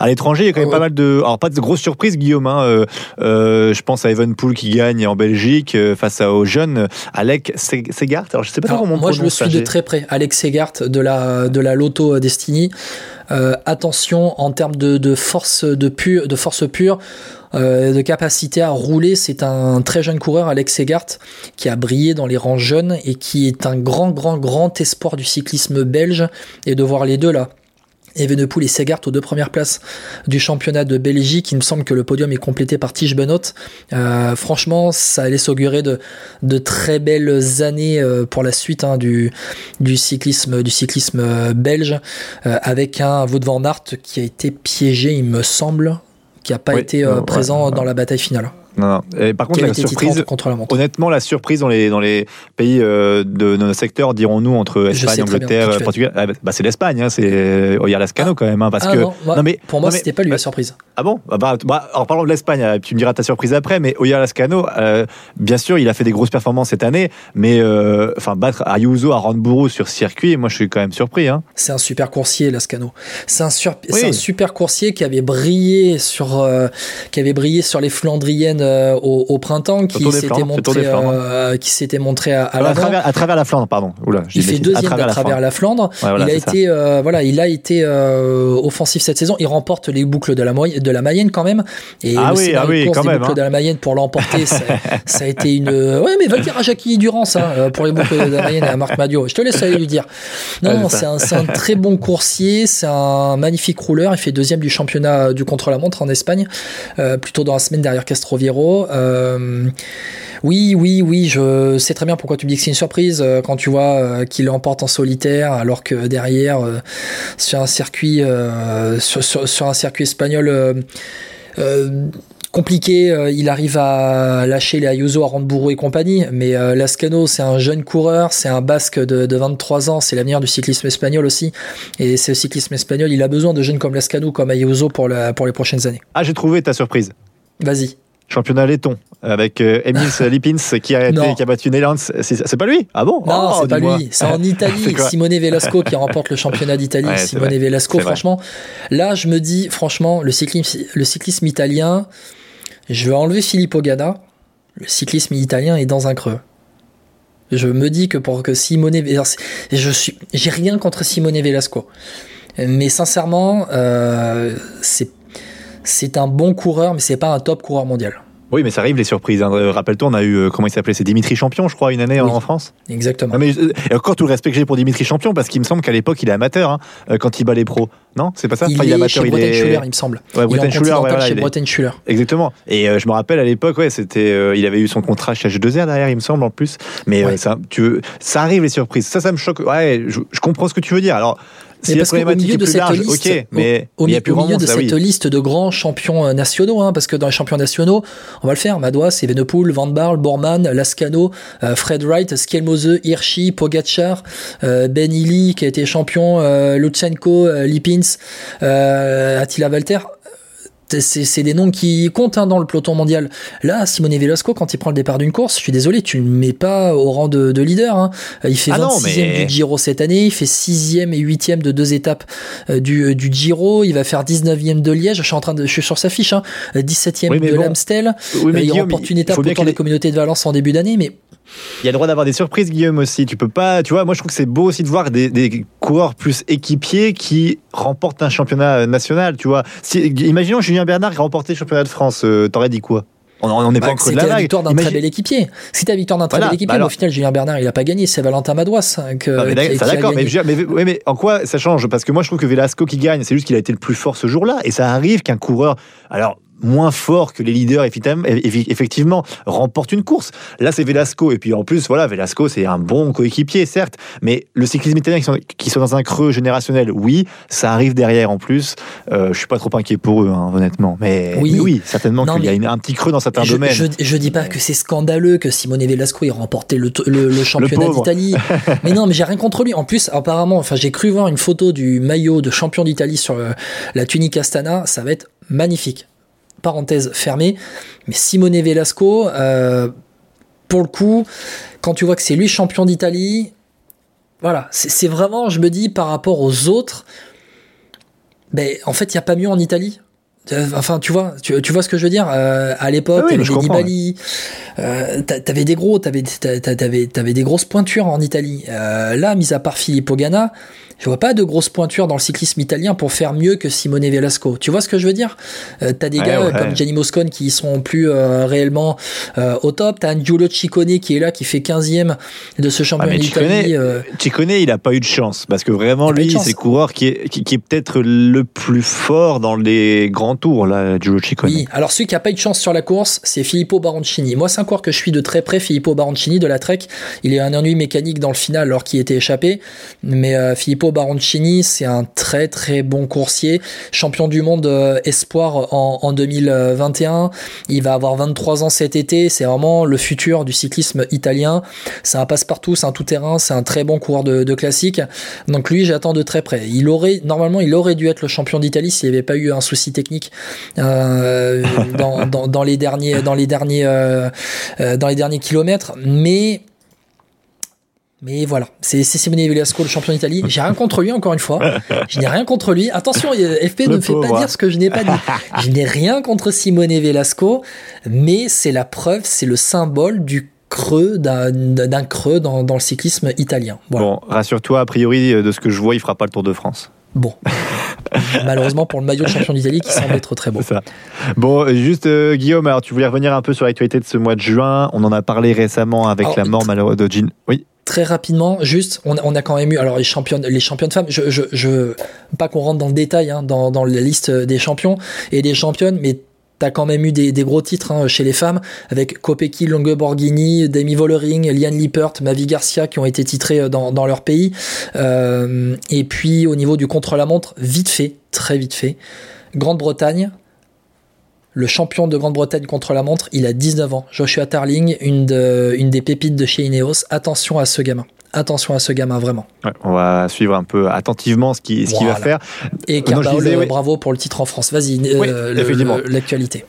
À l'étranger, il y a quand même Ah pas ouais. mal de. Alors, pas de grosses surprises, Guillaume. hein. Euh, euh, je pense à Evenpool qui gagne en Belgique euh, face à- au jeune Alec Se- Segart. Alors, je sais pas Alors, comment on moi, je le suis de très près. Alex Segart de la, de la Lotto Destiny. Attention en termes de, de force de pure, de force pure, euh, de capacité à rouler. C'est un très jeune coureur, Alex Segart, qui a brillé dans les rangs jeunes et qui est un grand, grand, grand espoir du cyclisme belge. Et de voir les deux là. Evenepoel et Segart aux deux premières places du championnat de Belgique. Il me semble que le podium est complété par Tige Benoît. Euh, franchement, ça allait s'augurer de, de très belles années euh, pour la suite hein, du, du cyclisme, du cyclisme euh, belge, euh, avec un Wout van Aert qui a été piégé, il me semble, qui n'a pas Oui, été euh, ouais, présent ouais. dans la bataille finale. Non, non. Et par contre, la surprise. contre la montre. Honnêtement, la surprise dans les, dans les pays euh, de nos secteurs, dirons-nous, entre Espagne, Angleterre. Portugal, ah, bah, c'est l'Espagne, hein, c'est Oyer Lascano quand même. hein, parce ah que, non, moi- non, mais- pour moi, c'était pas lui bah, la surprise. Ah bon? Bah, bah, bah, En parlant de l'Espagne, euh, tu me diras ta surprise après, mais Oyer Lascano, euh, bien sûr, il a fait des grosses performances cette année, mais euh, battre Ayuso à Randbourou sur circuit, moi je suis quand même surpris. Hein. C'est un super coursier, Lascano. C'est un, sur- c'est Oui. un super coursier qui avait brillé sur, euh, qui avait brillé sur les Flandriennes euh, au, au printemps, qui Tour des s'était Flandres, c'est Tour montré, euh, qui s'était montré à, à à, l'avant. travers, à travers la Flandre, pardon. Oula, Il fait deuxième à travers la Flandre. la Flandre. Ouais, voilà, il a été, euh, voilà, il a été euh, offensif cette saison. Il remporte les boucles de la, de la Mayenne quand même. Et Ah oui, ah oui, course quand même, boucles hein. de la Mayenne pour l'emporter, ça, ça a été une. Ouais, mais va le dire à Jackie Durance hein, euh, pour les boucles de la Mayenne et à Marc Madio. Je te laisse aller lui dire. Non, c'est un, un très bon coursier, c'est un magnifique rouleur. Il fait deuxième du championnat du contre-la-montre en Espagne, euh, plutôt dans la semaine derrière Euh, oui, oui, oui, je sais très bien pourquoi tu me dis que c'est une surprise euh, quand tu vois euh, qu'il l'emporte en solitaire, alors que derrière, sur un circuit, sur, sur- sur un circuit espagnol. compliqué, euh, il arrive à lâcher les Ayuso, à Randbourou et compagnie, mais euh, Lascano c'est un jeune coureur, c'est un basque de, de 23 ans, c'est l'avenir du cyclisme espagnol aussi, et ce cyclisme espagnol, il a besoin de jeunes comme Lascano, comme Ayuso pour, la, pour les prochaines années. Ah, j'ai trouvé ta surprise. Vas-y. Championnat laiton avec euh, Emils Lipins qui a, été, Non. qui a battu Neylands. C'est pas lui? Ah bon? Non, Oh, c'est pas lui. C'est en Italie. Simone Velasco qui remporte le championnat d'Italie. Ouais, Simone. Velasco, vrai. franchement, là, je me dis, franchement, le cyclisme, le cyclisme italien, je vais enlever Filippo Ganna. Le cyclisme italien est dans un creux. Je me dis que pour que Simone, je suis, j'ai rien contre Simone Velasco, mais sincèrement, euh, c'est, c'est un bon coureur, mais c'est pas un top coureur mondial. Oui, mais ça arrive les surprises. hein. Euh, Rappelle-toi, on a eu, euh, comment il s'appelait C'est Dimitri Champion, je crois, une année en- Oui. en France. Exactement. Ah, mais, euh, et encore tout le respect que j'ai pour Dimitri Champion, parce qu'il me semble qu'à l'époque, il est amateur hein, quand il bat les pros. Non C'est pas ça il Enfin, est amateur, chez il Breiten est- Schuller, il me semble. Ouais, il est en Schuller, ouais, voilà, chez il Breiten Schuller. Exactement. Et euh, je me rappelle à l'époque, ouais, c'était, euh, il avait eu son contrat chez H2R derrière, il me semble en plus. Mais euh, ça, tu, veux- ça arrive les surprises. Ça, ça me choque. Ouais, je, je comprends ce que tu veux dire. Alors, si la parce qu'au milieu est de cette large, liste, ok, mais au, il y a mi- plus au milieu de ça, cette oui. liste de grands champions nationaux, hein, parce que dans les champions nationaux, on va le faire, Madouas, Evenepoel, Van Barle, Bormann, Lascano, euh, Fred Wright, Skelmose, Hirschi, Pogacar, euh, Ben Illy qui a été champion, euh, Lutsenko, euh, Euh, Attila Valter. C'est des noms qui comptent hein, dans le peloton mondial. Là, Simone Velasco, quand il prend le départ d'une course, je suis désolé, tu ne le mets pas au rang de, de leader. hein. Il fait Ah non, 26e mais- du Giro cette année, il fait 6e et 8e de deux étapes euh, du, du Giro, il va faire 19e de Liège, je suis en train de, je suis sur sa fiche, hein, 17e Oui, mais de bon. l'Amstel, Oui, Euh, il remporte une étape qu'il des communautés de Valence en début d'année, mais Il y a le droit d'avoir des surprises, Guillaume aussi. Tu peux pas, tu vois, moi je trouve que c'est beau aussi de voir des, des coureurs plus équipiers qui remportent un championnat national, tu vois. Si, imaginons Julien Bernard qui remportait le championnat de France, euh, t'aurais dit quoi? On n'est pas bah, en creux de la la victoire d'un Imagine- très bel équipier. C'était la victoire d'un très Voilà, bel équipier, bah mais au alors- final, Julien Bernard, il a pas gagné, c'est Valentin Madouas hein, que, Non, mais qui- d'accord, qui mais, mais, mais en quoi ça change? Parce que moi je trouve que Velasco qui gagne, c'est juste qu'il a été le plus fort ce jour-là, et ça arrive qu'un coureur, alors moins fort que les leaders effectivement, remporte une course. Là c'est Velasco, et puis en plus voilà, Velasco c'est un bon coéquipier certes, mais le cyclisme italien qui sont, qui sont dans un creux générationnel, oui, ça arrive derrière en plus. Euh, je suis pas trop inquiet pour eux, hein, honnêtement, mais Oui. mais oui, certainement qu'il y a une- un petit creux dans certains je, domaines. je, je dis pas que c'est scandaleux que Simone Velasco ait remporté le, t- le, le championnat d'Italie. mais non, mais j'ai rien contre lui. En plus, apparemment, enfin, j'ai cru voir une photo du maillot de champion d'Italie sur euh, la tunique Astana. Ça va être magnifique. Parenthèse fermée. Mais Simone Velasco, euh, pour le coup, quand tu vois que c'est lui champion d'Italie, voilà, c'est vraiment, je me dis, par rapport aux autres, Ben, en fait, il n'y a pas mieux en Italie. Euh, enfin, tu vois, tu, tu, vois ce que je veux dire. Euh, à l'époque, oui, t'avais Nibali, euh, t'a- t'avais des gros, t'avais, t'a- t'a- t'avais, t'avais des grosses pointures en Italie. Là, mis à part Filippo Ganna, je vois pas de grosses pointures dans le cyclisme italien pour faire mieux que Simone Velasco. Tu vois ce que je veux dire? Euh, T'as des Ouais, gars ouais. comme Gianni Moscone qui sont plus euh, réellement euh, au top. T'as un Giulio Ciccone qui est là, qui fait 15e de ce Ah, championnat mais d'Italie. Ciccone, euh, il a pas eu de chance parce que vraiment a lui, c'est le coureur qui est, qui, qui est peut-être le plus fort dans les grands tours là, Giulio Ciccone. Oui, alors celui qui a pas eu de chance sur la course, c'est Filippo Baroncini. Moi, c'est un coureur que je suis de très près, Filippo Baroncini de la Trek. Il est un ennui mécanique dans le final alors qu'il était échappé. Mais euh, Baroncini, c'est un très très bon coursier. Champion du monde euh, espoir en, en 2021. Il va avoir 23 ans cet été. C'est vraiment le futur du cyclisme italien. C'est un passe-partout, c'est un tout-terrain, c'est un très bon coureur de, de classique. Donc lui, j'attends de très près. Il aurait, normalement, il aurait dû être le champion d'Italie s'il n'y avait pas eu un souci technique euh, dans, dans, dans les derniers, dans les derniers, euh, euh, dans les derniers kilomètres. Mais mais voilà, c'est Simone Velasco, le champion d'Italie. J'ai rien contre lui, encore une fois. Je n'ai rien contre lui. Attention, FP Le ne fait pas dire ce que je n'ai pas dit. Je n'ai rien contre Simone Velasco, mais c'est la preuve, c'est le symbole du creux, d'un creux dans, dans le cyclisme italien. Voilà. Bon, rassure-toi, a priori euh, de ce que je vois, il fera pas le Tour de France. Bon. Malheureusement pour le maillot de champion d'Italie qui semble être très beau. Ça. Bon, euh, juste euh, Guillaume, alors tu voulais revenir un peu sur l'actualité de ce mois de juin. On en a parlé récemment avec Alors, la mort malheureuse de Jean. Oui. Très rapidement, juste, on, a quand même eu, alors les championnes, les championnes femmes, je, je, pas qu'on rentre dans le détail, hein, dans, la liste des champions et des championnes, mais t'as quand même eu des, gros titres hein, chez les femmes, avec Kopecky, Longue Borghini, Demi Vollering, Liane Lippert, Mavi Garcia, qui ont été titrés dans, dans leur pays. Euh, et puis au niveau du contre-la-montre, vite fait, très vite fait, Grande-Bretagne, le champion de Grande-Bretagne contre la montre, il a 19 ans. Joshua Tarling, une, de- une des pépites de chez Ineos. Attention à ce gamin. Attention à ce gamin, vraiment. Ouais, on va suivre un peu attentivement ce qu'il ce va faire. Et non, Carbaol, disais, euh, oui. bravo pour le titre en France. Vas-y, euh, Oui, l'actualité.